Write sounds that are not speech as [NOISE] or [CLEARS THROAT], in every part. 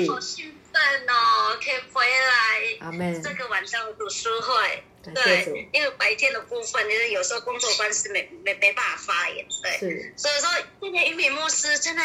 弟。好兴奋哦，可以回来这个晚上的读书会。对，因为白天的部分，就是有时候工作关系没没没办法发言，对。是所以说，今天玉米牧师真的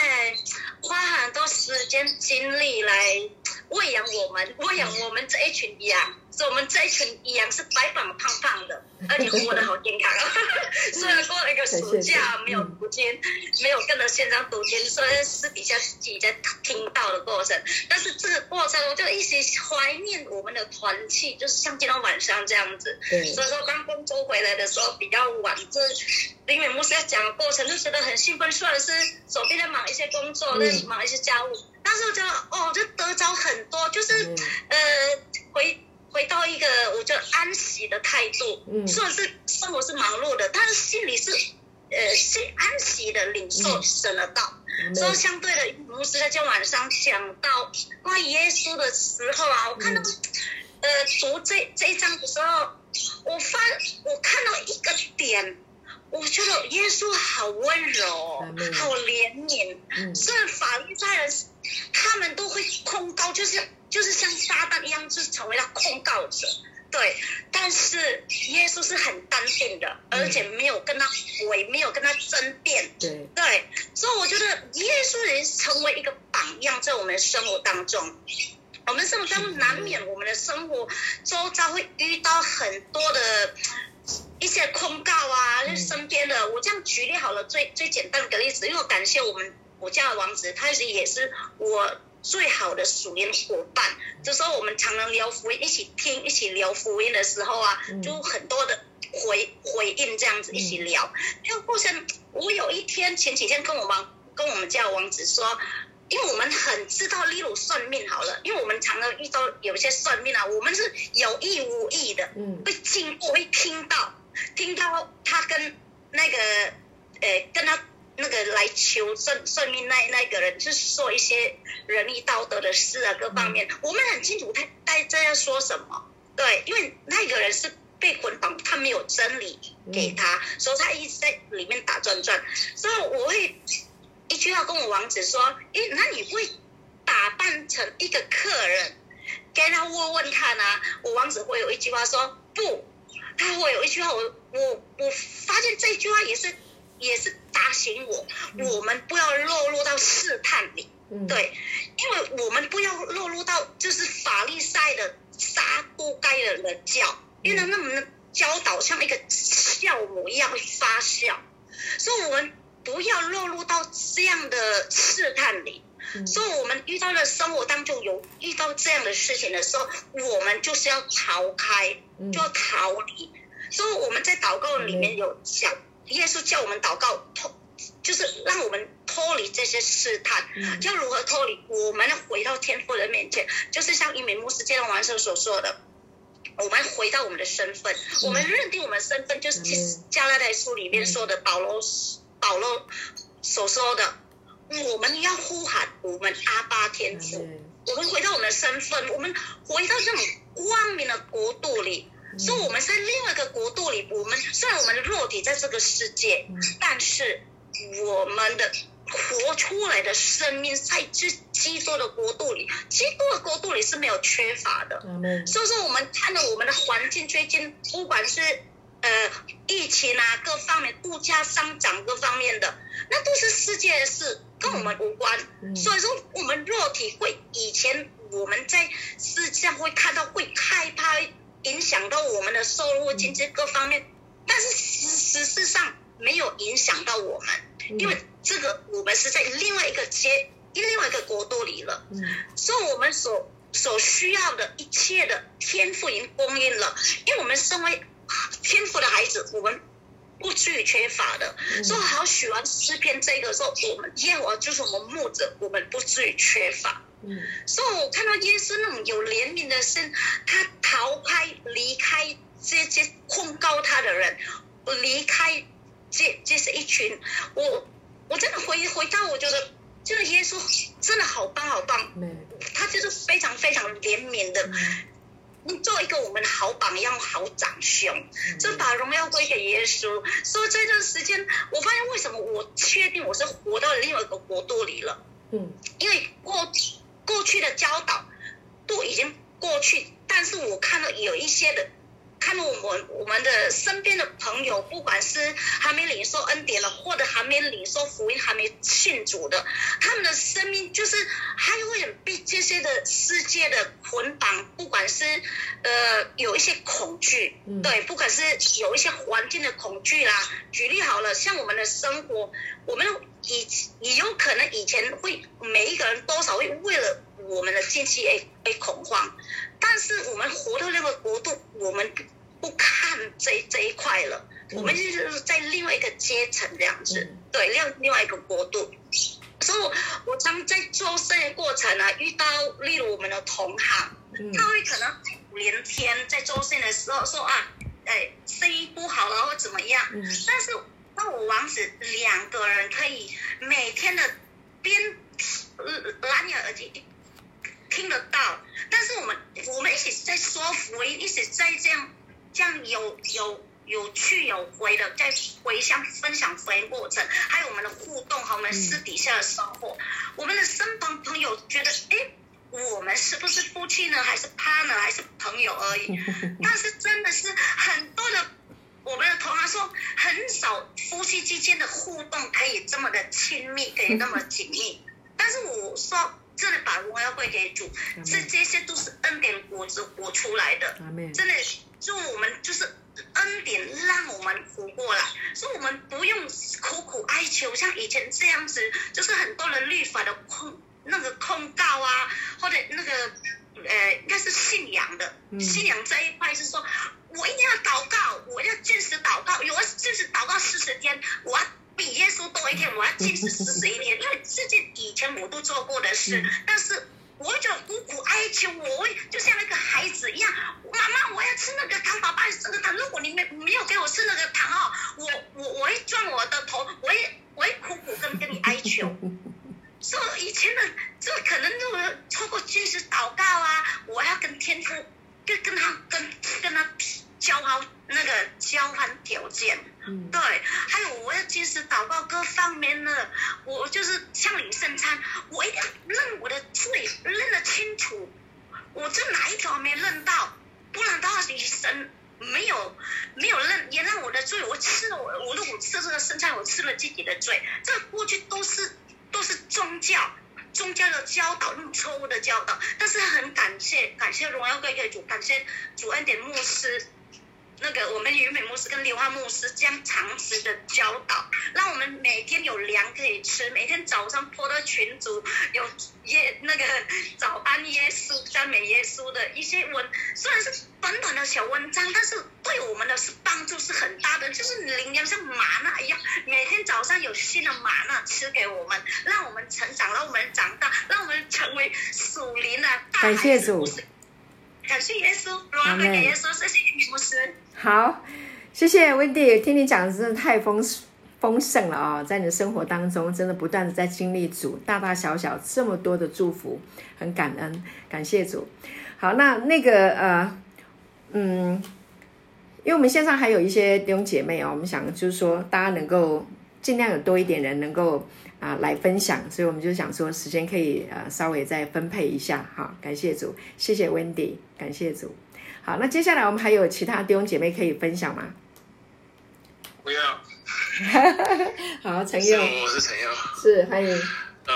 花很多时间精力来喂养我们，喂养我们这一群羊。所以我们这一群羊是白白胖胖的，[LAUGHS] 而且活得好健康。[LAUGHS] 虽然过了一个暑假没有读经，没有跟着线上读经，所以私底下自己在听到的过程。但是这个过程，我就一直怀念我们的团契，就是像今天晚上这样子。对，所以说刚工作回来的时候比较晚，就是林美牧师在讲的过程，就觉得很兴奋。虽然是手边在忙一些工作，在忙一些家务，但是我觉得哦，就得着很多，就是呃回。回到一个我觉得安息的态度，嗯，虽然是生活是忙碌的，但是心里是呃心安息的领受神的道。所以相对的，牧师在今天晚上想到关于耶稣的时候啊，我看到呃读这这一章的时候，我发我看到一个点，我觉得耶稣好温柔，好怜悯，虽然法律在人他们都会控告，就是。就是像撒旦一样，就是成为了控告者，对。但是耶稣是很淡定的，而且没有跟他回，没有跟他争辩，对。对，所以我觉得耶稣也成为一个榜样，在我们的生活当中。我们生活当中难免我们的生活周遭会遇到很多的一些控告啊，就身边的。我这样举例好了，最最简单的例子，因为我感谢我们我家的王子，他其实也是我。最好的属灵伙伴，就说我们常常聊福音，一起听，一起聊福音的时候啊，就很多的回回应这样子一起聊。这个过程，我有一天前几天跟我们跟我们家王子说，因为我们很知道，例如算命好了，因为我们常常遇到有些算命啊，我们是有意无意的，嗯会经过会听到，听到他跟那个呃跟他。那个来求证算命那那个人，就是说一些仁义道德的事啊，各方面，我们很清楚他在在要说什么。对，因为那个人是被捆绑，他没有真理给他，所以他一直在里面打转转。所以我会一句话跟我王子说：，诶，那你会打扮成一个客人，跟他问问看啊？我王子会有一句话说：不，他会有一句话，我我我发现这句话也是。也是打醒我，我们不要落入到试探里，对，因为我们不要落入到就是法利赛的杀不该人的教，因为那么教导像一个酵母一样会发酵，所以我们不要落入到这样的试探里，所以我们遇到了生活当中有遇到这样的事情的时候，我们就是要逃开，就要逃离，所以我们在祷告里面有讲。耶稣叫我们祷告脱，就是让我们脱离这些试探。要如何脱离？我们回到天父的面前，就是像一名牧师这样完生所说的，我们回到我们的身份，我们认定我们身份，就是加拉太书里面说的保罗保罗所说的，我们要呼喊我们阿巴天父，我们回到我们的身份，我们回到这种光明的国度里。所以我们在另外一个国度里，我们虽然我们的肉体在这个世界，但是我们的活出来的生命在这基督的国度里，基督的国度里是没有缺乏的。所以说，我们看到我们的环境最近，不管是呃疫情啊各方面，物价上涨各方面的，那都是世界的事，跟我们无关。所以说，我们肉体会以前我们在世界上会看到会害怕。影响到我们的收入、经济各方面，但是实实质上没有影响到我们，因为这个我们是在另外一个阶、另外一个国度里了，所以我们所所需要的一切的天赋已经供应了，因为我们身为天赋的孩子，我们不至于缺乏的。所以好喜欢诗篇这个说，我们耶和华就是我们牧者，我们不至于缺乏。嗯，所以我看到耶稣那种有怜悯的心，他逃开、离开这些控告他的人，离开这这是一群，我我真的回回到，我觉得这个耶稣真的好棒好棒，他就是非常非常怜悯的，做一个我们的好榜样、好长兄，就把荣耀归给耶稣。所以这段时间，我发现为什么我确定我是活到另外一个国度里了，嗯，因为过。过去的教导都已经过去，但是我看到有一些的。看到我们我们的身边的朋友，不管是还没领受恩典了，或者还没领受福音、还没信主的，他们的生命就是还会被这些的世界的捆绑，不管是呃有一些恐惧，对，不管是有一些环境的恐惧啦。举例好了，像我们的生活，我们以也有可能以前会每一个人多少会为了我们的经济而而恐慌。但是我们活到那个国度，我们不看这这一块了，我们就是在另外一个阶层这样子，对，另另外一个国度。所以，我常在做生意过程啊，遇到例如我们的同行，他会可能连天在做生意的时候说啊，哎，生意不好了或怎么样。但是，那我王子两个人可以每天的边蓝牙耳机。听得到，但是我们我们一起在说福音，一起在这样这样有有有去有回的在回乡分享福音过程，还有我们的互动和我们私底下的生活，我们的身旁朋友觉得，哎，我们是不是夫妻呢，还是 partner，还是朋友而已？[LAUGHS] 但是真的是很多的我们的同行说，很少夫妻之间的互动可以这么的亲密，可以那么紧密。但是我说。真的把荣耀归给主，这这些都是恩典果子活出来的。真的，就我们就是恩典让我们活过来，所以我们不用苦苦哀求，像以前这样子，就是很多人律法的控那个控告啊，或者那个呃，应该是信仰的信仰这一块是说，我一定要祷告，我要坚持祷告，我要坚持祷告四十天，我要。比耶稣多一天，我要坚持四十一天，因为这件以前我都做过的事，但是我就苦苦哀求，我会就像那个孩子一样，妈妈，我要吃那个糖，爸爸吃那个糖，如果你没没有给我吃那个糖哦，我我我会撞我的头，我也我也苦苦跟跟你哀求，说以前的这可能就透过坚持祷告啊，我要跟天父跟跟他跟跟他交好那个交换条件。对，还有我要坚持祷告各方面的，我就是向你圣餐，我一定要认我的罪，认得清楚，我这哪一条没认到，不然的话，你神没有没有认，也让我的罪，我吃了我我如果吃这个圣餐，我吃了自己的罪，这过去都是都是宗教宗教的教导，那种错误的教导，但是很感谢感谢荣耀归给主，感谢主恩典牧师。那个我们于美牧师跟刘化牧师这样长时的教导，让我们每天有粮可以吃，每天早上播到群组有耶那个 [LAUGHS] 早安耶稣赞美耶稣的一些文，虽然是短短的小文章，但是对我们的是帮助是很大的，就是灵粮像玛纳一样，每天早上有新的玛纳吃给我们，让我们成长，让我们长大，让我们成为属灵的大孩子。感谢耶稣，荣耀给耶稣，谢谢于牧师。好，谢谢 Wendy，听你讲的真的太丰丰盛了啊！在你的生活当中，真的不断的在经历主大大小小这么多的祝福，很感恩，感谢主。好，那那个呃，嗯，因为我们线上还有一些弟兄姐妹哦，我们想就是说，大家能够尽量有多一点人能够啊来分享，所以我们就想说，时间可以呃稍微再分配一下哈。感谢主，谢谢 Wendy，感谢主。好，那接下来我们还有其他弟兄姐妹可以分享吗？不要。[LAUGHS] 好，陈佑，我是陈佑，是欢迎。嗯，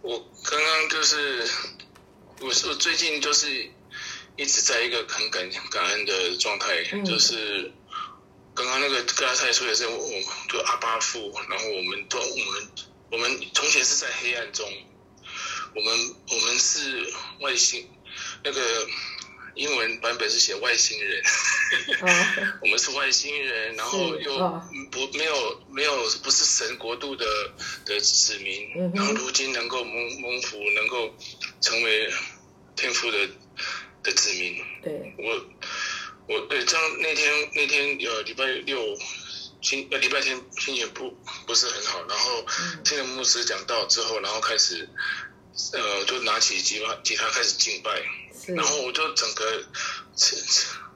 我刚刚就是，我是最近就是一直在一个很感感恩的状态，就是刚刚那个跟他太说的是，我就阿巴父，然后我们都我们我们从前是在黑暗中，我们我们是外星那个。英文版本是写外星人，[LAUGHS] 我们是外星人，然后又不没有没有不是神国度的的子民，然后如今能够蒙蒙福，能够成为天父的的子民。对，我我对这样那天那天呃礼拜六心呃礼拜天心情不不是很好，然后听了牧师讲道之后，然后开始呃就拿起吉他吉他开始敬拜。然后我就整个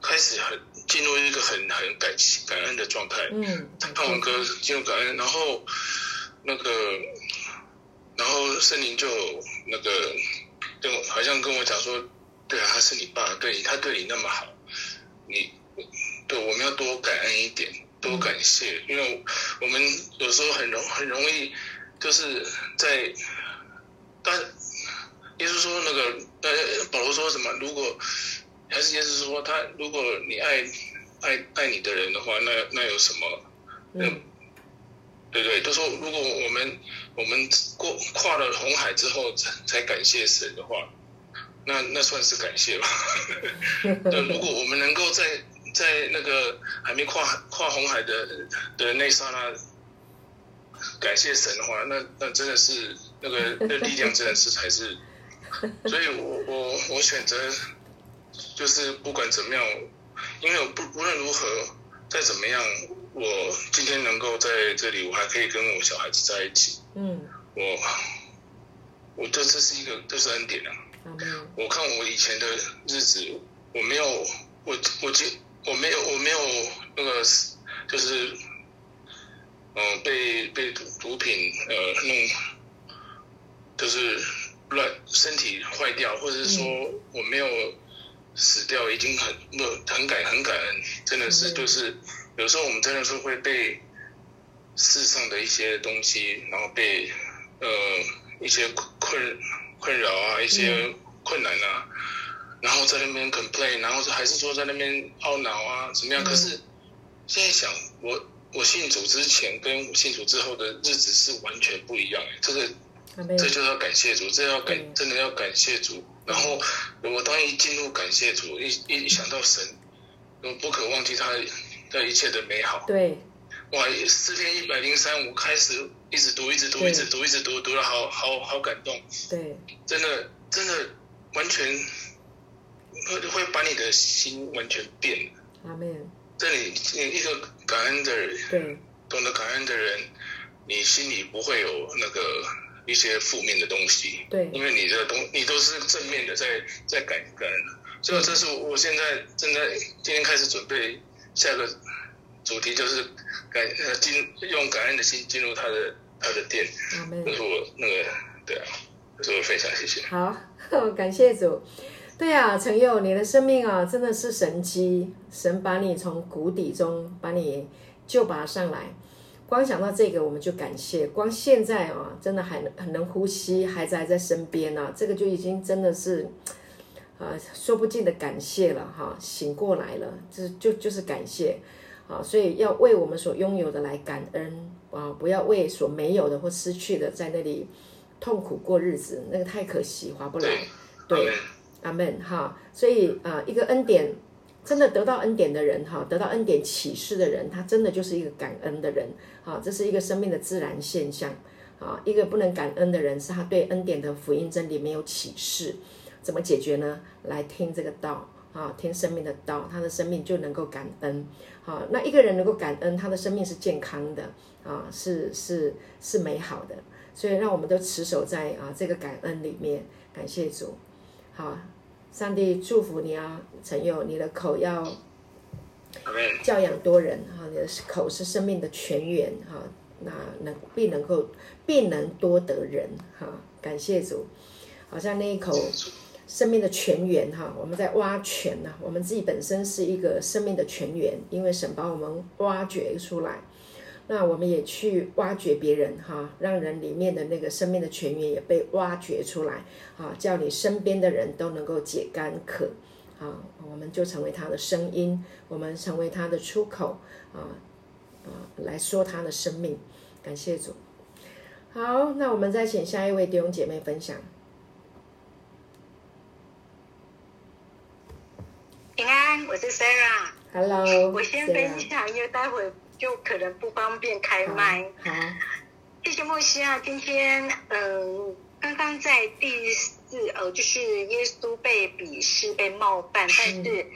开始很进入一个很很感感恩的状态。嗯，唱完歌进入感恩，然后那个，然后圣灵就那个跟我好像跟我讲说，对啊，他是你爸，对你他对你那么好，你对我们要多感恩一点，多感谢，因为我们有时候很容很容易就是在，但耶稣说那个呃保罗说什么？如果还是耶稣说他，如果你爱爱爱你的人的话，那那有什么？嗯，对对，就说如果我们我们过跨了红海之后才才感谢神的话，那那算是感谢吧。[LAUGHS] 对，如果我们能够在在那个还没跨跨红海的的那刹那感谢神的话，那那真的是那个那力量真的是才是。[LAUGHS] 所以我我我选择就是不管怎么样，因为我不无论如何再怎么样。我今天能够在这里，我还可以跟我小孩子在一起。嗯，我，我这这是一个，这是恩典啊。我看我以前的日子，我没有，我我就我没有我没有那个就是，嗯，被被毒毒品呃弄，就是乱身体坏掉，或者是说我没有死掉，已经很很感很感恩，真的是就是。有时候我们真的是会被世上的一些东西，然后被呃一些困困扰啊，一些困难啊，然后在那边 complain，然后还是说在那边懊恼啊，怎么样？可是现在想，我我信主之前跟我信主之后的日子是完全不一样哎，这个这就要感谢主，这要感真的要感谢主。然后我当一进入感谢主，一一想到神，我不可忘记他。的一切的美好。对，哇！四天一百零三，我开始一直读，一直读，一直读，一直读，读了好好好感动。对，真的真的完全会会把你的心完全变了。阿门。这里你一个感恩的人，对，懂得感恩的人，你心里不会有那个一些负面的东西。对，因为你的东你都是正面的，在在感感恩。所以这是我现在正在今天开始准备。下个主题就是感呃进用感恩的心进入他的他的店，这是我那个对啊，这是我分享，谢谢。好，[LAUGHS] 感谢主。对啊，陈佑，你的生命啊真的是神机，神把你从谷底中把你救拔上来。光想到这个我们就感谢，光现在啊真的还很能呼吸，孩子还在身边呢，这个就已经真的是。啊，说不尽的感谢了哈，醒过来了，这就就是感谢，啊，所以要为我们所拥有的来感恩啊，不要为所没有的或失去的在那里痛苦过日子，那个太可惜，划不来。对，阿门哈。所以啊，一个恩典真的得到恩典的人哈，得到恩典启示的人，他真的就是一个感恩的人，啊，这是一个生命的自然现象啊。一个不能感恩的人，是他对恩典的福音真理没有启示。怎么解决呢？来听这个道啊，听生命的道，他的生命就能够感恩。好，那一个人能够感恩，他的生命是健康的啊，是是是美好的。所以让我们都持守在啊这个感恩里面，感谢主。好，上帝祝福你啊，陈佑，你的口要教养多人哈，你的口是生命的泉源哈，那能必能够必能多得人哈，感谢主。好像那一口。生命的泉源哈，我们在挖泉呢。我们自己本身是一个生命的泉源，因为神把我们挖掘出来，那我们也去挖掘别人哈，让人里面的那个生命的泉源也被挖掘出来啊，叫你身边的人都能够解干渴啊，我们就成为他的声音，我们成为他的出口啊啊，来说他的生命。感谢主。好，那我们再请下一位弟兄姐妹分享。平安，我是 Sarah。Hello，我先分享，因为待会就可能不方便开麦。好，谢谢莫西啊。今天，嗯，刚刚在第四，呃，就是耶稣被鄙视、被冒犯，但是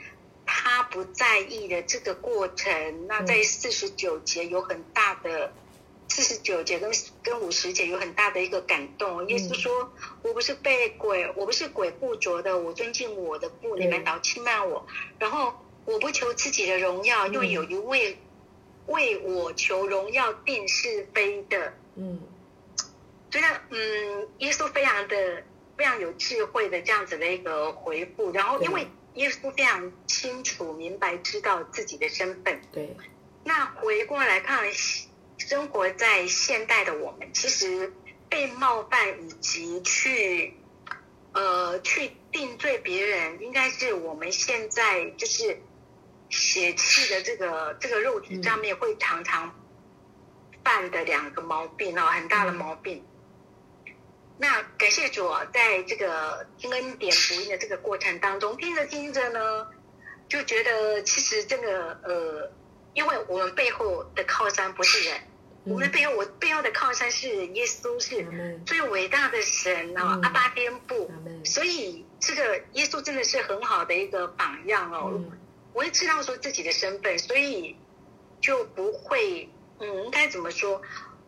他不在意的这个过程。那在四十九节有很大的。四十九节跟跟五十节有很大的一个感动。耶稣说：“我不是被鬼，我不是鬼附着的，我尊敬我的父，你们倒轻慢我。然后我不求自己的荣耀，又有一位为我求荣耀定是非的。”嗯，觉得嗯，耶稣非常的非常有智慧的这样子的一个回复。然后，因为耶稣非常清楚明白知道自己的身份。对。那回过来看，生活在现代的我们，其实被冒犯以及去呃去定罪别人，应该是我们现在就是血气的这个这个肉体上面会常常犯的两个毛病哦，很大的毛病。那感谢主啊，在这个听恩典福音的这个过程当中，听着听着呢，就觉得其实这个呃。因为我们背后的靠山不是人，我们背后我背后的靠山是耶稣，是最伟大的神哦，阿巴天父。所以这个耶稣真的是很好的一个榜样哦。我也知道说自己的身份，所以就不会嗯，应该怎么说？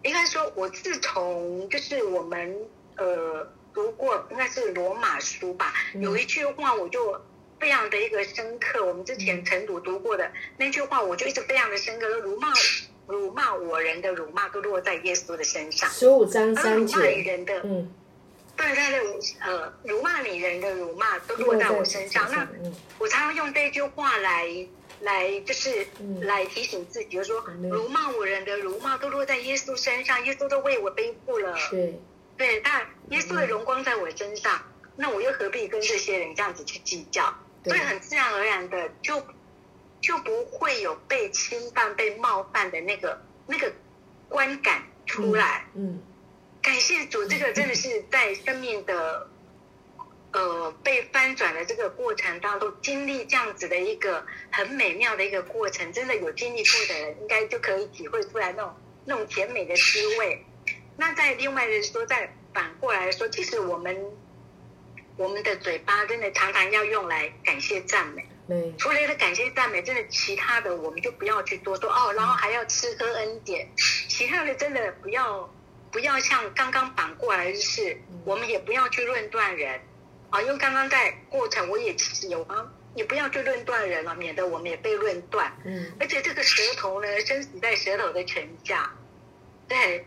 应该说，我自从就是我们呃读过，应该是罗马书吧，有一句话我就。非常的一个深刻，我们之前晨读读过的那句话，我就一直非常的深刻。辱骂辱骂我人的辱骂都落在耶稣的身上。十五章三节。辱骂你人的，嗯，对对对，呃，辱骂你人的辱骂都落在我身上。那我常常用这句话来来，就是来提醒自己，就说辱骂我人的辱骂都落在耶稣身上，耶稣都为我背负了。对对，但耶稣的荣光在我身上，那我又何必跟这些人这样子去计较？所以很自然而然的就就不会有被侵犯、被冒犯的那个那个观感出来。嗯，感谢主，这个真的是在生命的呃被翻转的这个过程当中，经历这样子的一个很美妙的一个过程。真的有经历过的人，应该就可以体会出来那种那种甜美的滋味。那在另外的说，再反过来说，其实我们。我们的嘴巴真的常常要用来感谢赞美，除了的感谢赞美，真的其他的我们就不要去多说哦，然后还要吃喝恩典，其他的真的不要不要像刚刚反过来的是，我们也不要去论断人啊，因为刚刚在过程我也其实有啊，你不要去论断人了，免得我们也被论断。嗯，而且这个舌头呢，生死在舌头的权下，对。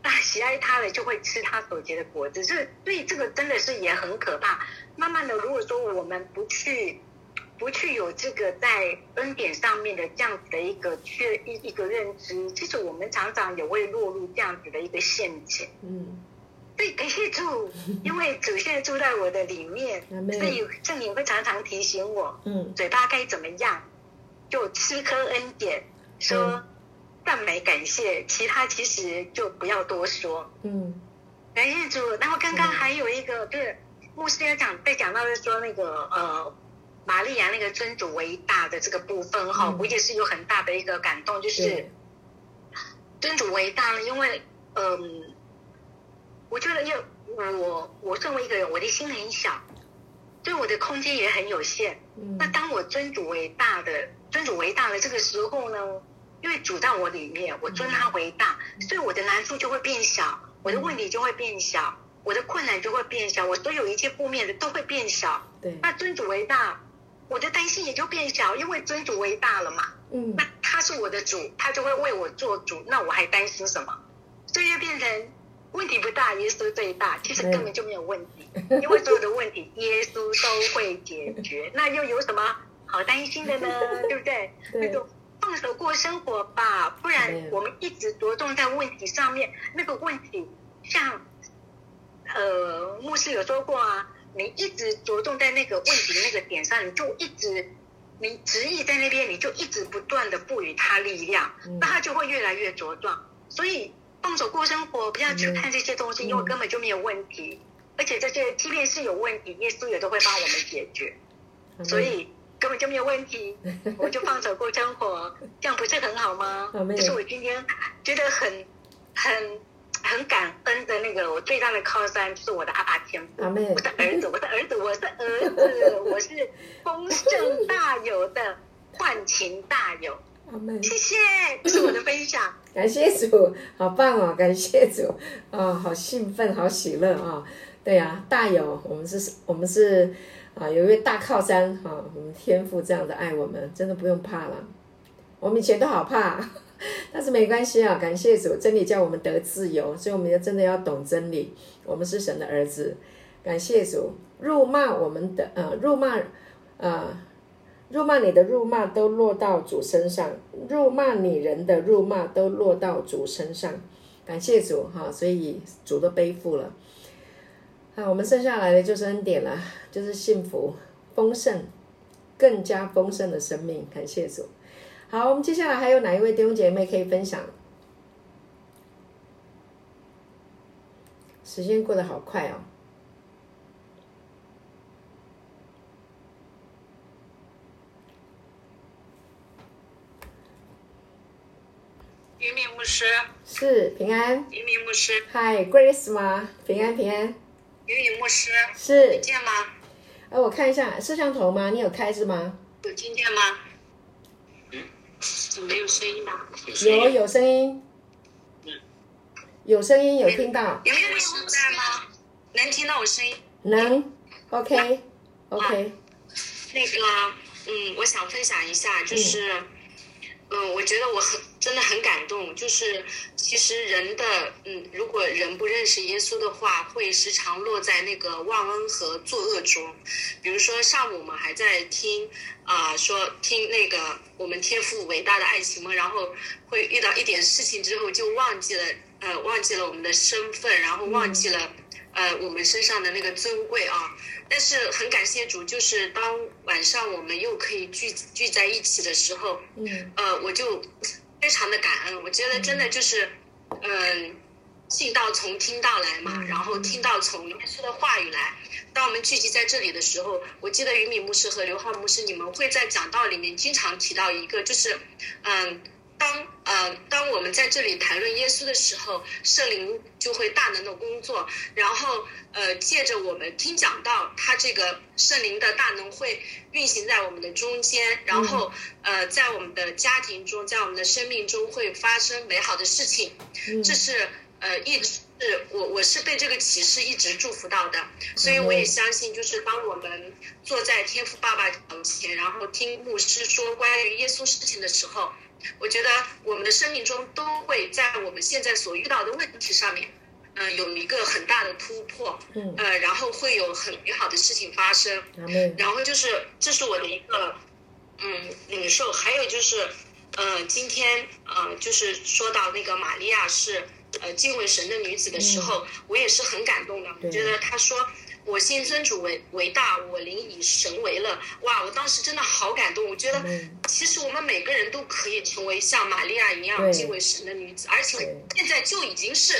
那，喜爱他的就会吃他所结的果子，这所以这个真的是也很可怕。慢慢的，如果说我们不去，不去有这个在恩典上面的这样子的一个确一一个认知，其实我们常常也会落入这样子的一个陷阱。嗯，对，感谢主，[LAUGHS] 因为主现在住在我的里面，所以圣灵会常常提醒我，嗯，嘴巴该怎么样，就吃颗恩典，说。赞美感谢，其他其实就不要多说。嗯，感谢主。然后刚刚还有一个，就是牧师要讲，在讲到是说那个呃，玛利亚那个尊主为大的这个部分哈，我也是有很大的一个感动，就是尊主为大了，因为嗯，我觉得因为我我作为一个人，我的心很小，对我的空间也很有限。那当我尊主为大的尊主为大的这个时候呢？因为主在我里面，我尊他为大，所以我的难处就会变小，我的问题就会变小，我的困难就会变小，我所有一切负面的都会变小。对，那尊主为大，我的担心也就变小，因为尊主为大了嘛。嗯，那他是我的主，他就会为我做主，那我还担心什么？所以就变成问题不大，耶稣最大，其实根本就没有问题，因为所有的问题 [LAUGHS] 耶稣都会解决，[LAUGHS] 那又有什么好担心的呢？[LAUGHS] 对不对？那就。放手过生活吧，不然我们一直着重在问题上面。那个问题，像呃，牧师有说过啊，你一直着重在那个问题那个点上，你就一直你执意在那边，你就一直不断的赋予他力量，那他就会越来越茁壮。所以放手过生活，不要去看这些东西，因为根本就没有问题。而且这些即便是有问题，耶稣也都会帮我们解决。所以。根本就没有问题，我们就放手过生活，[LAUGHS] 这样不是很好吗？这是我今天觉得很、很、很感恩的那个，我最大的靠山是我的阿爸天父，我的儿子，我的儿子，我的儿子，我是丰盛大有的换情大有。谢谢，这是我的分享。[LAUGHS] 感谢主，好棒哦！感谢主，[LAUGHS] 哦，好兴奋，好喜乐啊！对呀，大有，我们是，我们是。啊，有一位大靠山哈，我们天父这样的爱我们，真的不用怕了。我们以前都好怕，[LAUGHS] 但是没关系啊，感谢主，真理叫我们得自由，所以我们要真的要懂真理。我们是神的儿子，感谢主，辱骂我们的呃，辱骂呃，辱骂你的辱骂都落到主身上，辱骂你人的辱骂都落到主身上。感谢主哈，所以主都背负了。好，我们剩下来的就是恩典了，就是幸福、丰盛、更加丰盛的生命。感谢主。好，我们接下来还有哪一位弟兄姐妹可以分享？时间过得好快哦。于敏牧师，是平安。于敏牧师，嗨，Grace 吗？平安平安。于敏牧师，是听。见吗？哎，我看一下摄像头吗？你有开是吗？有听见吗？没有声音吗？有有声音，有声音，有听到，有没有声在吗？能听到我声音？能，OK OK，那个，嗯，我想分享一下，就是，嗯，我觉得我很真的很感动，就是其实人的，嗯，如果人不认识耶稣的话，会时常落在那个忘恩和作恶中。比如说上午我们还在听啊、说听那个我们天赋伟大的爱情嘛，然后会遇到一点事情之后就忘记了，呃，忘记了我们的身份，然后忘记了。呃，我们身上的那个尊贵啊，但是很感谢主，就是当晚上我们又可以聚聚在一起的时候，嗯呃，我就非常的感恩。我觉得真的就是，嗯、信道从听到来嘛，嗯然后听到从耶稣的话语来。当我们聚集在这里的时候，我记得于敏牧师和刘浩牧师，你们会在讲道里面经常提到一个，就是，嗯。当呃，当我们在这里谈论耶稣的时候，圣灵就会大能的工作，然后呃，借着我们听讲到，他这个圣灵的大能会运行在我们的中间，然后呃，在我们的家庭中，在我们的生命中会发生美好的事情。嗯这是呃，一直是我我是被这个启示一直祝福到的，所以我也相信，就是当我们坐在天父爸爸脚前，然后听牧师说关于耶稣事情的时候，我觉得我们的生命中都会在我们现在所遇到的问题上面，嗯、有一个很大的突破，嗯，呃，然后会有很美好的事情发生。然后就是这是我的一个嗯领受，还有就是呃今天呃就是说到那个玛利亚是呃敬畏神的女子的时候，我也是很感动的。我觉得她说我心尊主为为大，我灵以神为乐。哇，我当时真的好感动。我觉得嗯其实我们每个人都可以成为像玛利亚一样敬畏神的女子，而且对现在就已经是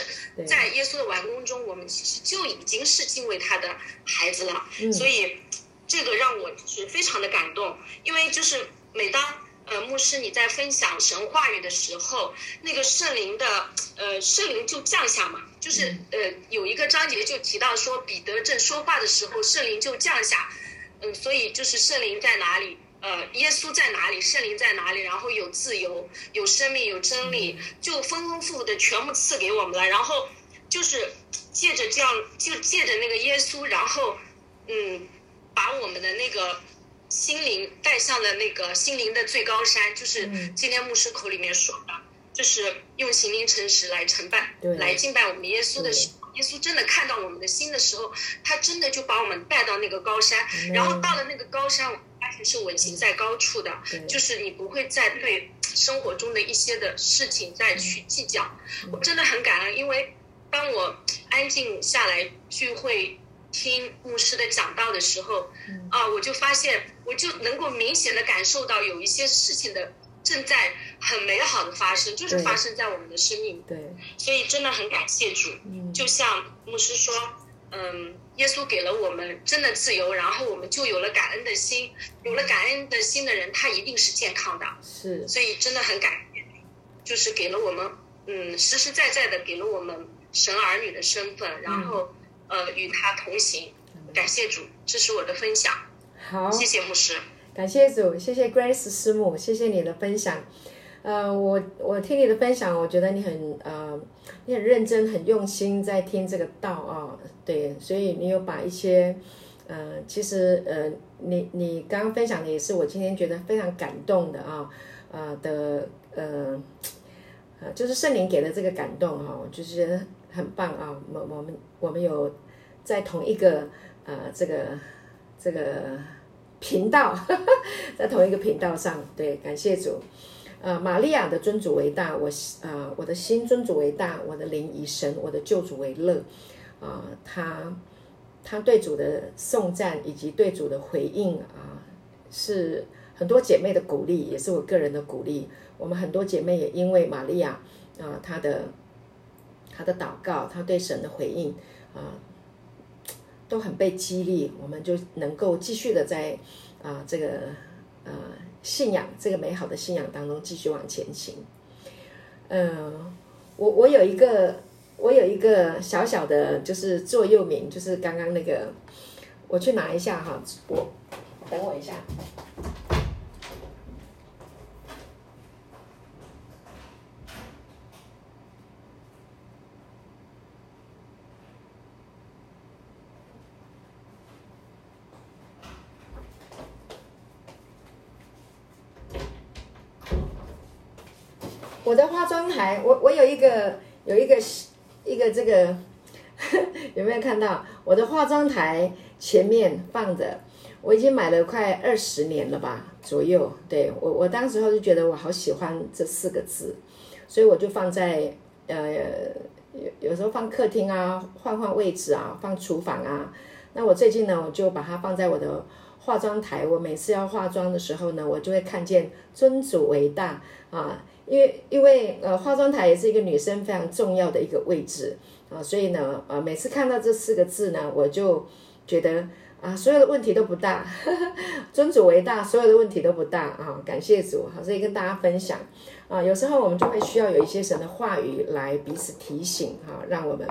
在耶稣的完工中，我们其实就已经是敬畏他的孩子了。嗯所以这个让我是非常的感动，因为就是每当呃牧师你在分享神话语的时候，那个圣灵的呃圣灵就降下嘛，就是呃有一个章节就提到说彼得正说话的时候，圣灵就降下，嗯，所以就是圣灵在哪里？呃，耶稣在哪里？圣灵在哪里？然后有自由，有生命，有真理，就丰丰富富的全部赐给我们了。然后就是借着这样，就借着那个耶稣，然后嗯，把我们的那个心灵带向了那个心灵的最高山，就是嗯。今天牧师口里面说的，就是用心灵诚实来承办对，来敬拜我们耶稣的时候，耶稣真的看到我们的心的时候，他真的就把我们带到那个高山，嗯然后到了那个高山，我们发现是稳行在高处的，就是你不会再对生活中的一些的事情再去计较。我真的很感恩，因为当我安静下来聚会听牧师的讲道的时候，嗯。啊，我就发现，我就能够明显的感受到有一些事情的正在很美好的发生，就是发生在我们的生命，对，所以真的很感谢主。嗯，就像牧师说，嗯，耶稣给了我们真的自由，然后我们就有了感恩的心，有了感恩的心的人，他一定是健康的。是，所以真的很感谢，就是给了我们，嗯，实实在在的给了我们神儿女的身份，然后、呃与他同行。感谢主，这是我的分享，好，谢谢牧师。感谢主，谢谢 Grace 师母，谢谢你的分享。呃，我我听你的分享，我觉得你很呃，你很认真、很用心在听这个道啊、对，所以你有把一些呃，其实呃，你你刚刚分享的也是我今天觉得非常感动的啊，呃的呃呃，就是圣灵给的这个感动哈、我就觉得很棒啊。我我们我们有在同一个呃这个这个频道，[LAUGHS] 在同一个频道上。对，感谢主。呃，玛利亚的尊主为大，我呃我的心尊主为大，我的灵以神我的救主为乐。啊，他他对主的颂赞以及对主的回应啊，是很多姐妹的鼓励，也是我个人的鼓励。我们很多姐妹也因为玛利亚啊，她的他的祷告，他对神的回应啊，都很被激励，我们就能够继续的在啊这个呃信仰这个美好的信仰当中继续往前行。嗯，我我有一个。我有一个小小的，就是座右铭，就是刚刚那个，我去拿一下哈，我等我一下。我的化妆台，我我有一个有一个。一个这个 [LAUGHS] 有没有看到我的化妆台前面放着？我已经买了快二十年了吧左右。对我，我当时候就觉得我好喜欢这四个字，所以我就放在呃有有时候放客厅啊，换换位置啊，放厨房啊。那我最近呢，我就把它放在我的化妆台。我每次要化妆的时候呢，我就会看见尊主为大啊。因为因为呃化妆台也是一个女生非常重要的一个位置啊，所以呢呃每次看到这四个字呢，我就觉得啊所有的问题都不大，[LAUGHS] 尊主为大，所有的问题都不大啊，感谢主，好，所以跟大家分享啊，有时候我们就会需要有一些神的话语来彼此提醒哈，让我们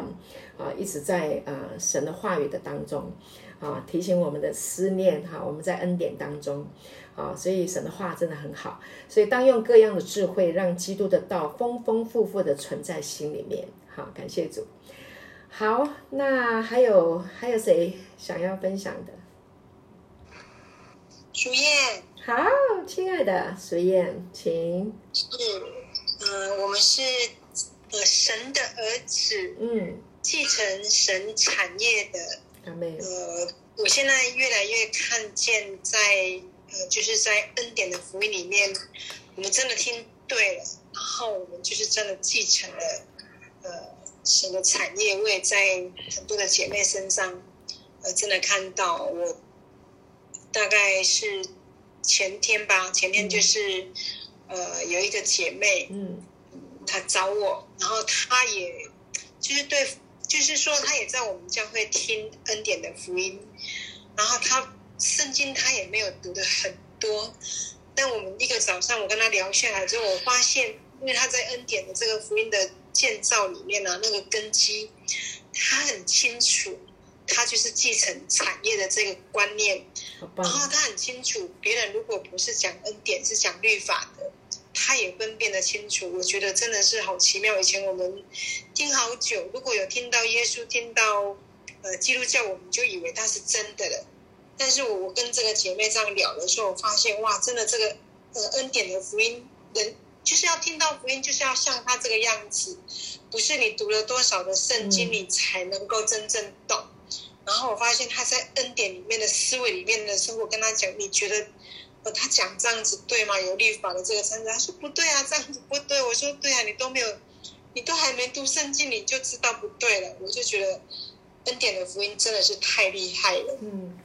啊一直在呃神的话语的当中啊提醒我们的思念哈，我们在恩典当中。啊，所以神的话真的很好，所以当用各样的智慧，让基督的道丰丰富富的存在心里面。好，感谢主。好，那还有还有谁想要分享的？苏燕，好，亲爱的苏燕，请。是，嗯，我们是呃神的儿子，嗯，继承神产业的。阿妹。呃，我现在越来越看见在。呃，就是在恩典的福音里面，我们真的听对了，然后我们就是真的继承了呃神的产业。我也在很多的姐妹身上，呃，真的看到我大概是前天吧，前天就是呃有一个姐妹，嗯，她找我，然后她也就是对，就是说她也在我们教会听恩典的福音，然后她。圣经他也没有读的很多，但我们一个早上我跟他聊下来之后，我发现，因为他在恩典的这个福音的建造里面呢，那个根基，他很清楚，他就是继承产业的这个观念，然后他很清楚，别人如果不是讲恩典，是讲律法的，他也分辨得清楚。我觉得真的是好奇妙。以前我们听好久，如果有听到耶稣，听到呃基督教，我们就以为他是真的了。但是我我跟这个姐妹这样聊的时候，我发现哇，真的这个呃恩典的福音，人就是要听到福音，就是要像他这个样子，不是你读了多少的圣经，你才能够真正懂。然后我发现他在恩典里面的思维里面的时候，我跟他讲，你觉得呃他讲这样子对吗？有律法的这个参照，他说不对啊，这样子不对。我说对啊，你都没有，你都还没读圣经，你就知道不对了。我就觉得恩典的福音真的是太厉害了。嗯。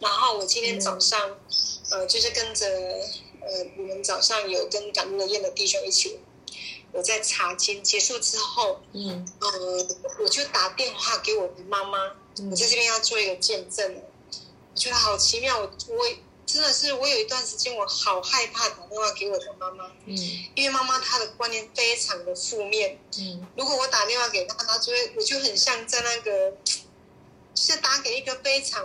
然后我今天早上，呃，就是跟着呃，我们早上有跟感恩的宴的弟兄一起，我在查经结束之后，嗯，呃，我就打电话给我的妈妈，我在这边要做一个见证，我觉得好奇妙，我我真的是我有一段时间我好害怕打电话给我的妈妈，嗯，因为妈妈她的观念非常的负面，嗯，如果我打电话给她，她就会我就很像在那个，是打给一个非常。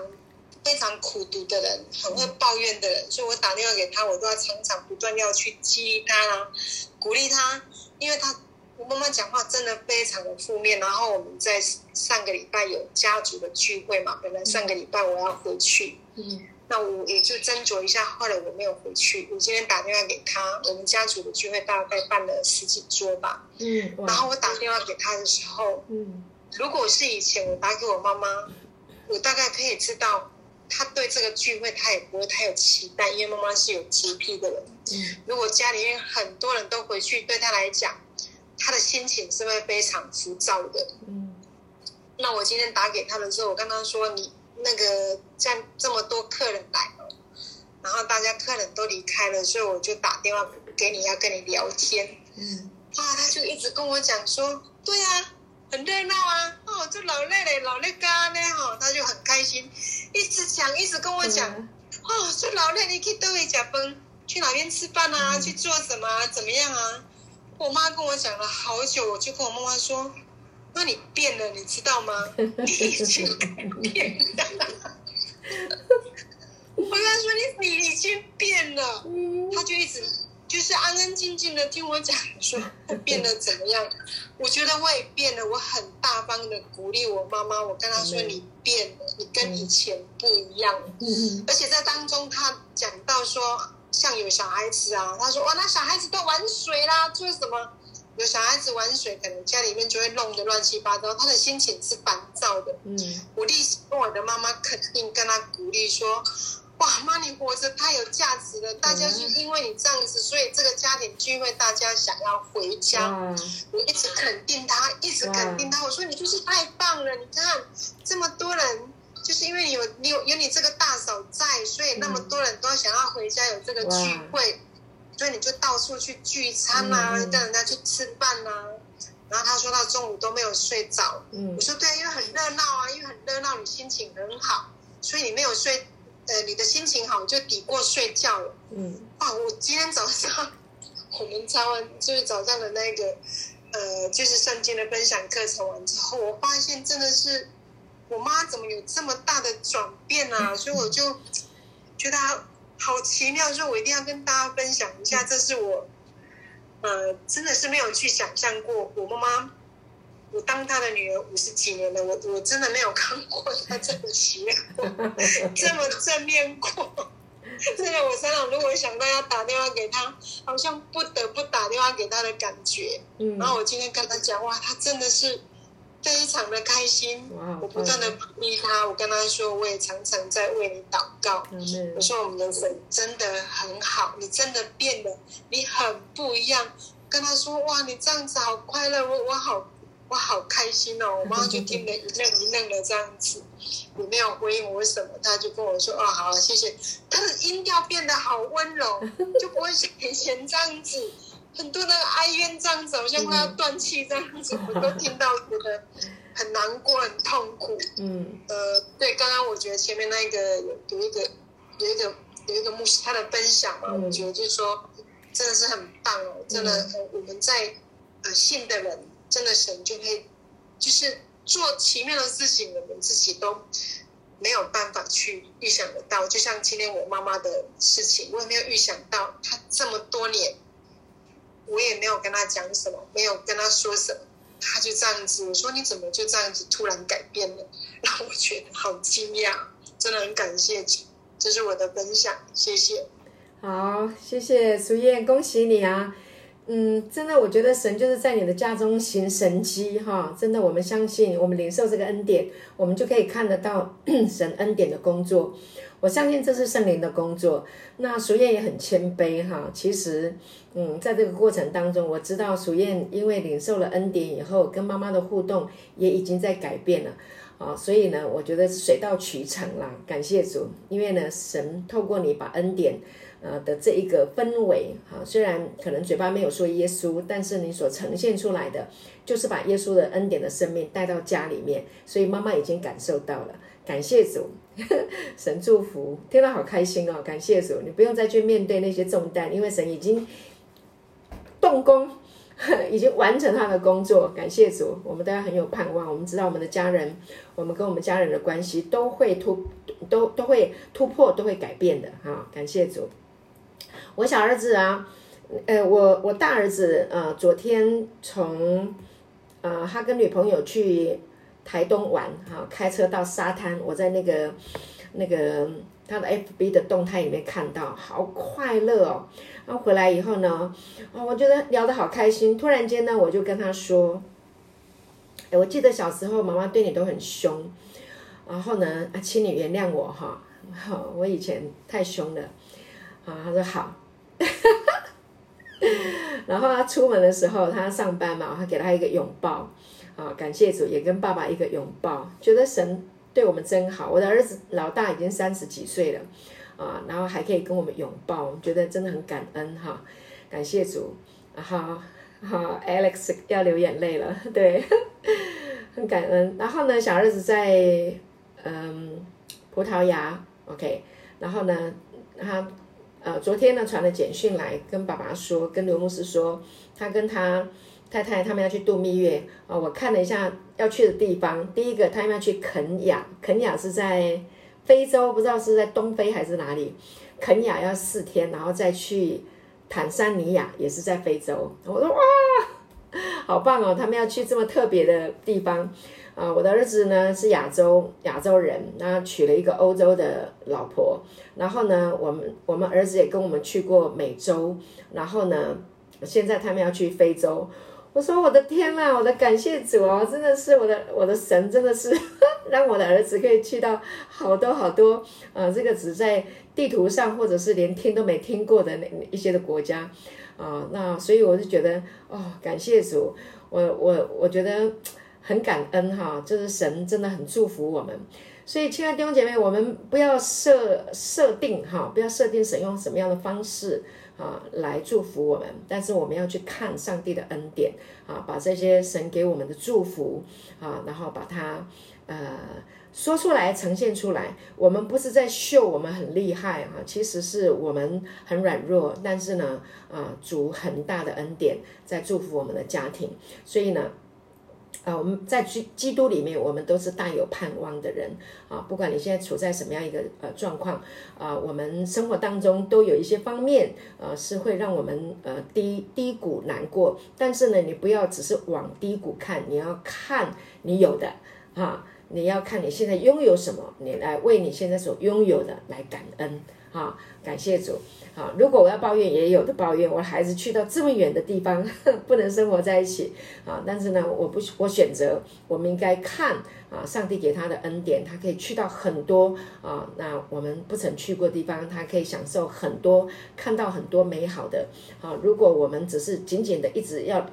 非常苦读的人，很会抱怨的人，所以我打电话给他，我都要常常不断要去激励他啦，鼓励他，因为他我妈妈讲话真的非常的负面。然后我们在上个礼拜有家族的聚会嘛，本来上个礼拜我要回去，嗯，那我也就斟酌一下，后来我没有回去。我今天打电话给他，我们家族的聚会大概办了十几桌吧，嗯，然后我打电话给他的时候，嗯。如果是以前我打给我妈妈，我大概可以知道，她对这个聚会他也不会太有期待，因为妈妈是有洁癖的人。嗯如果家里面很多人都回去，对他来讲，他的心情是会非常浮躁的。嗯那我今天打给他的时候，我跟他说：“你那个这样这么多客人来了，然后大家客人都离开了，所以我就打电话给你，要跟你聊天。”嗯啊，他就一直跟我讲说：“对啊，很热闹啊，哦，就老累嘞，老累干呢，哈、他就很开心，一直讲，一直跟我讲，哦，就老累，你可以都会讲崩，去哪边吃饭啊，去做什么啊，怎么样啊？”我妈跟我讲了好久，我就跟我妈妈说。那你变了，你知道吗？[LAUGHS] 你已经变了。[LAUGHS] 我跟他说你你已经变了，嗯他就一直就是安安静静的听我讲说他变得怎么样。我觉得我也变了，我很大方的鼓励我妈妈，我跟她说嗯你变了，你跟以前不一样。嗯而且在当中，她讲到说，像有小孩子啊，她说哇，那小孩子都玩水啦，做什么？有小孩子玩水，可能家里面就会弄得乱七八糟，他的心情是烦躁的。嗯我立即跟我的妈妈肯定跟他鼓励说：“哇，妈，你活着太有价值了！大家是因为你这样子，所以这个家庭聚会大家想要回家。哇我一直肯定他，一直肯定他。我说你就是太棒了！你看这么多人，就是因为有你有有你这个大嫂在，所以那么多人都想要回家有这个聚会，所以你就到处去聚餐啊，跟人家去吃饭啊。然后他说到中午都没有睡着，嗯我说对啊，因为很热闹啊，因为很热闹，你心情很好，所以你没有睡，呃，你的心情好就抵过睡觉了。嗯啊，我今天早上 [LAUGHS] 我们查完就是早上的那个呃，就是圣经的分享课程完之后，我发现真的是我妈怎么有这么大的转变啊？所以我就觉得好奇妙，所以我一定要跟大家分享一下，这是我呃真的是没有去想象过，我妈妈。我当他的女儿五十几年了，我我真的没有看过他这么邪过，这么正面过。真的，我常常如果想到要打电话给他，好像不得不打电话给他的感觉。嗯，然后我今天跟他讲，哇，他真的是非常的开心。哇我不断的鼓励他，我跟他说，我也常常在为你祷告。嗯我说我们的神真的很好，你真的变了，你很不一样。跟他说，哇，你这样子好快乐，我我好我好开心哦。我妈妈就听得一愣一愣的这样子，也没有回应我什么，她就跟我说，哦，好，谢谢。他 [CLEARS THROAT] 的音调变得好温柔，[LAUGHS] 就不会像以前这样子，很多的哀怨这样子，好像快要断气这样子，[LAUGHS] 我都听到觉得很难过、很痛苦。嗯呃，对，刚刚我觉得前面那个有有一个有一个有一个牧师他的分享嘛，嗯我觉得就是说真的是很棒哦，真的，我们在呃信的人，真的神就会就是做奇妙的事情，我们自己都没有办法去预想得到。就像今天我妈妈的事情，我也没有预想到，她这么多年，我也没有跟她讲什么，没有跟她说什么。她就这样子，我说你怎么就这样子突然改变了？让我觉得好惊讶，真的很感谢主，这是我的分享，谢谢。好，谢谢苏燕，恭喜你啊！嗯，真的，我觉得神就是在你的家中行神迹哈！真的，我们相信，我们领受这个恩典，我们就可以看得到 [CLEARS THROAT] 神恩典的工作。我相信这是圣灵的工作。那淑燕也很谦卑哈。其实，嗯，在这个过程当中，我知道淑燕因为领受了恩典以后，跟妈妈的互动也已经在改变了。啊，所以呢，我觉得水到渠成啦，感谢主，因为呢，神透过你把恩典，呃的这一个氛围，哈、虽然可能嘴巴没有说耶稣，但是你所呈现出来的，就是把耶稣的恩典的生命带到家里面，所以妈妈已经感受到了，感谢主，[LAUGHS] 神祝福，听到好开心哦，感谢主，你不用再去面对那些重担，因为神已经动工。[LAUGHS] 已经完成他的工作，感谢主，我们都要很有盼望。我们知道我们的家人，我们跟我们家人的关系都会突，都都会突破，都会改变的哈。感谢主。我小儿子啊，呃，我我大儿子呃，昨天从呃他跟女朋友去台东玩哈，开车到沙滩，我在那个那个他的 FB 的动态里面看到，好快乐哦。然后回来以后呢，啊，我觉得聊得好开心。突然间呢，我就跟他说，哎，我记得小时候妈妈对你都很凶，然后呢，啊，请你原谅我哈，我以前太凶了，啊，他说好，[LAUGHS] 然后他出门的时候，他上班嘛，他给他一个拥抱，啊，感谢主，也跟爸爸一个拥抱，觉得神对我们真好。我的儿子老大已经三十几岁了，啊，然后还可以跟我们拥抱，觉得真的很感恩哈，感谢主，好好，Alex 要流眼泪了，[LAUGHS] 对，很感恩。然后呢，小儿子在嗯葡萄牙，OK，然后呢，他。呃，昨天呢传了简讯来跟爸爸说，跟刘牧师说，他跟他太太他们要去度蜜月啊。我看了一下要去的地方，第一个他们要去肯雅，肯雅是在非洲，不知道是在东非还是哪里。肯雅要四天，然后再去坦桑尼亚，也是在非洲。我说哇，好棒哦，他们要去这么特别的地方。啊，我的儿子呢是亚洲亚洲人，那娶了一个欧洲的老婆。然后呢，我们我们儿子也跟我们去过美洲。然后呢，现在他们要去非洲。我说我的天呐，我的感谢主哦，真的是我的我的神，真的是 [LAUGHS] 让我的儿子可以去到好多好多呃，这个只在地图上或者是连听都没听过的那一些的国家啊。那所以我就觉得哦，感谢主，我我我觉得。很感恩哈，就是神真的很祝福我们，所以亲爱的弟兄姐妹，我们不要设设定哈，不要设定神用什么样的方式啊来祝福我们，但是我们要去看上帝的恩典啊，把这些神给我们的祝福啊，然后把它呃说出来，呈现出来。我们不是在秀我们很厉害哈，其实是我们很软弱，但是呢啊主很大的恩典在祝福我们的家庭，所以呢。啊，我们在基基督里面，我们都是大有盼望的人啊。不管你现在处在什么样一个呃状况啊，我们生活当中都有一些方面呃是会让我们呃低低谷难过。但是呢，你不要只是往低谷看，你要看你有的啊，你要看你现在拥有什么，你来为你现在所拥有的来感恩啊，感谢主。好，如果我要抱怨，也有的抱怨。我的孩子去到这么远的地方，[LAUGHS] 不能生活在一起啊。但是呢，我不，我选择，我们应该看啊，上帝给他的恩典，他可以去到很多啊，那我们不曾去过地方，他可以享受很多，看到很多美好的啊。如果我们只是紧紧的一直要，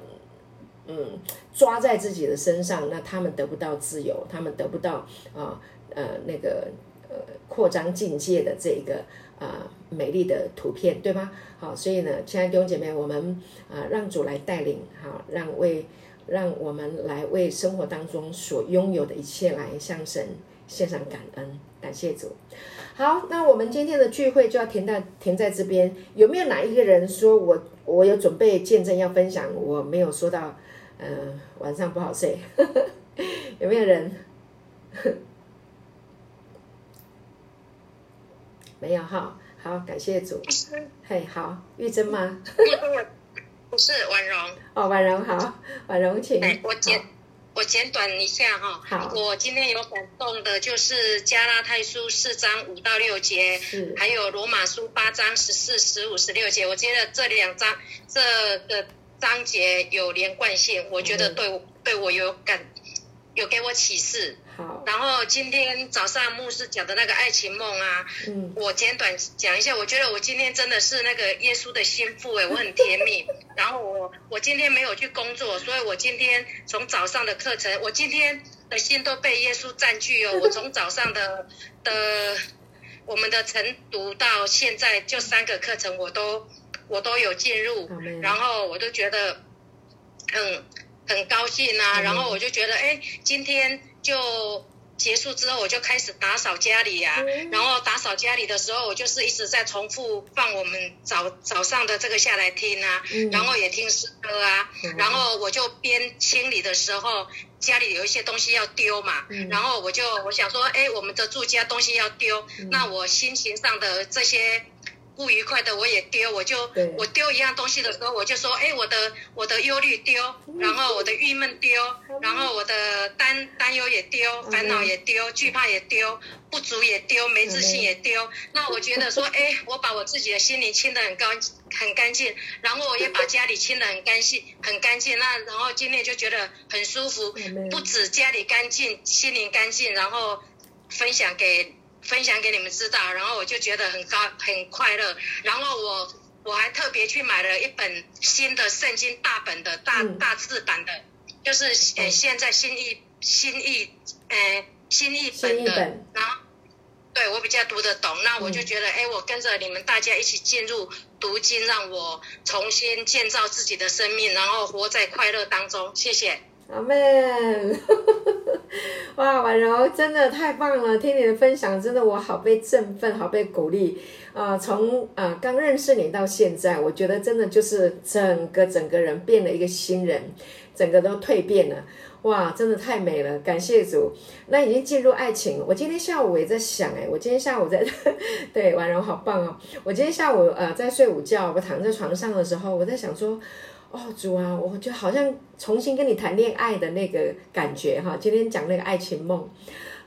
嗯，抓在自己的身上，那他们得不到自由，他们得不到啊，呃，那个呃，扩张境界的这个。啊，美丽的图片，对吗？好，所以呢，亲爱的弟兄姐妹，我们啊，让主来带领，好，让为让我们来为生活当中所拥有的一切来向神献上感恩，感谢主。好，那我们今天的聚会就要停在停在这边。有没有哪一个人说我我有准备见证要分享，我没有说到，嗯，晚上不好睡，[LAUGHS] 有没有人？没有哈，好，感谢主。嘿，好，玉珍吗？不是婉容。哦，婉容好，婉容请。我简我简短一下哈。好。我今天有感动的，就是加拉太书四章五到六节，还有罗马书八章十四、十五、十六节。我觉得这两章这个章节有连贯性，我觉得对对我有感，有给我启示。然后今天早上牧师讲的那个爱情梦啊，嗯，我简短讲一下。我觉得我今天真的是那个耶稣的心腹哎，我很甜蜜。[LAUGHS] 然后我我今天没有去工作，所以我今天从早上的课程，我今天的心都被耶稣占据哦。[LAUGHS] 我从早上的的我们的晨读到现在，就三个课程我都我都有进入，然后我都觉得很很高兴啊。然后我就觉得哎，今天。就结束之后，我就开始打扫家里呀。然后打扫家里的时候，我就是一直在重复放我们早早上的这个下来听啊，然后也听诗歌啊。然后我就边清理的时候，家里有一些东西要丢嘛。然后我就我想说，哎，我们的住家东西要丢，那我心情上的这些不愉快的我也丢，我就我丢一样东西的时候，我就说，哎，我的我的忧虑丢，然后我的郁闷丢，然后我的担担忧也丢，烦恼也丢，惧怕也丢，不足也丢，没自信也丢。那我觉得说，哎，我把我自己的心灵清得很干很干净，然后我也把家里清得很干净很干净。那然后今天就觉得很舒服不止家里干净，心灵干净，然后分享给分享给你们知道，然后我就觉得很高很快乐，然后我我还特别去买了一本新的圣经大本的大、嗯。大字版的，就是呃现在新译新译呃新译本的，本。然后对我比较读得懂，那我就嗯觉得哎、我跟着你们大家一起进入读经，让我重新建造自己的生命，然后活在快乐当中，谢谢。阿门！[LAUGHS] 哇，婉柔真的太棒了！听你的分享，真的我好被振奋，好被鼓励。啊、从啊、刚认识你到现在，我觉得真的就是整个整个人变了一个新人，整个都蜕变了。哇，真的太美了，感谢主。那已经进入爱情了。我今天下午也在想，哎，我今天下午在，[LAUGHS] 对，婉容好棒哦。我今天下午呃在睡午觉，我躺在床上的时候，我在想说，哦，主啊，我就好像重新跟你谈恋爱的那个感觉哈。今天讲那个爱情梦，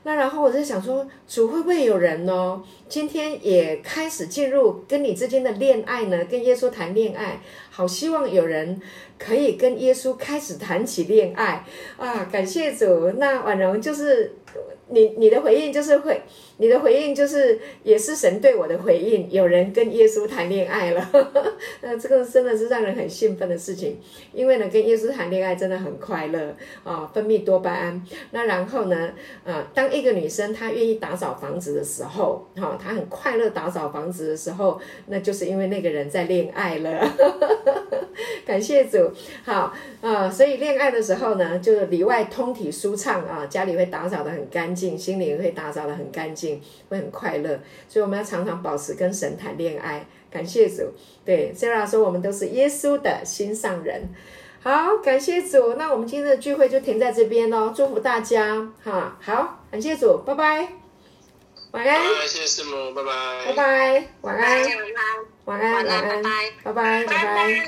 那然后我在想说，主会不会有人呢，今天也开始进入跟你之间的恋爱呢？跟耶稣谈恋爱，好希望有人可以跟耶稣开始谈起恋爱啊！感谢主。那婉容就是你，你的回应就是会，你的回应就是也是神对我的回应，有人跟耶稣谈恋爱了。[LAUGHS] 那这个真的是让人很兴奋的事情，因为呢，跟耶稣谈恋爱真的很快乐啊，分泌多巴胺。那然后呢，呃，当一个女生她愿意打扫房子的时候，哈、她很快乐打扫房子的时候，那就是因为那个人在恋爱了。[LAUGHS] 感谢主，好啊、所以恋爱的时候呢，就是里外通体舒畅啊，家里会打扫的很干净，心里会打扫的很干净，会很快乐。所以我们要常常保持跟神谈恋爱。感谢主，对 Sarah 说我们都是耶稣的心上人。好，感谢主，那我们今天的聚会就停在这边喽，祝福大家哈。好，感谢主，拜拜，晚安，拜，谢谢师母，拜拜，拜拜，晚安，晚安，晚安，晚晚安，安，拜拜。拜拜，拜拜。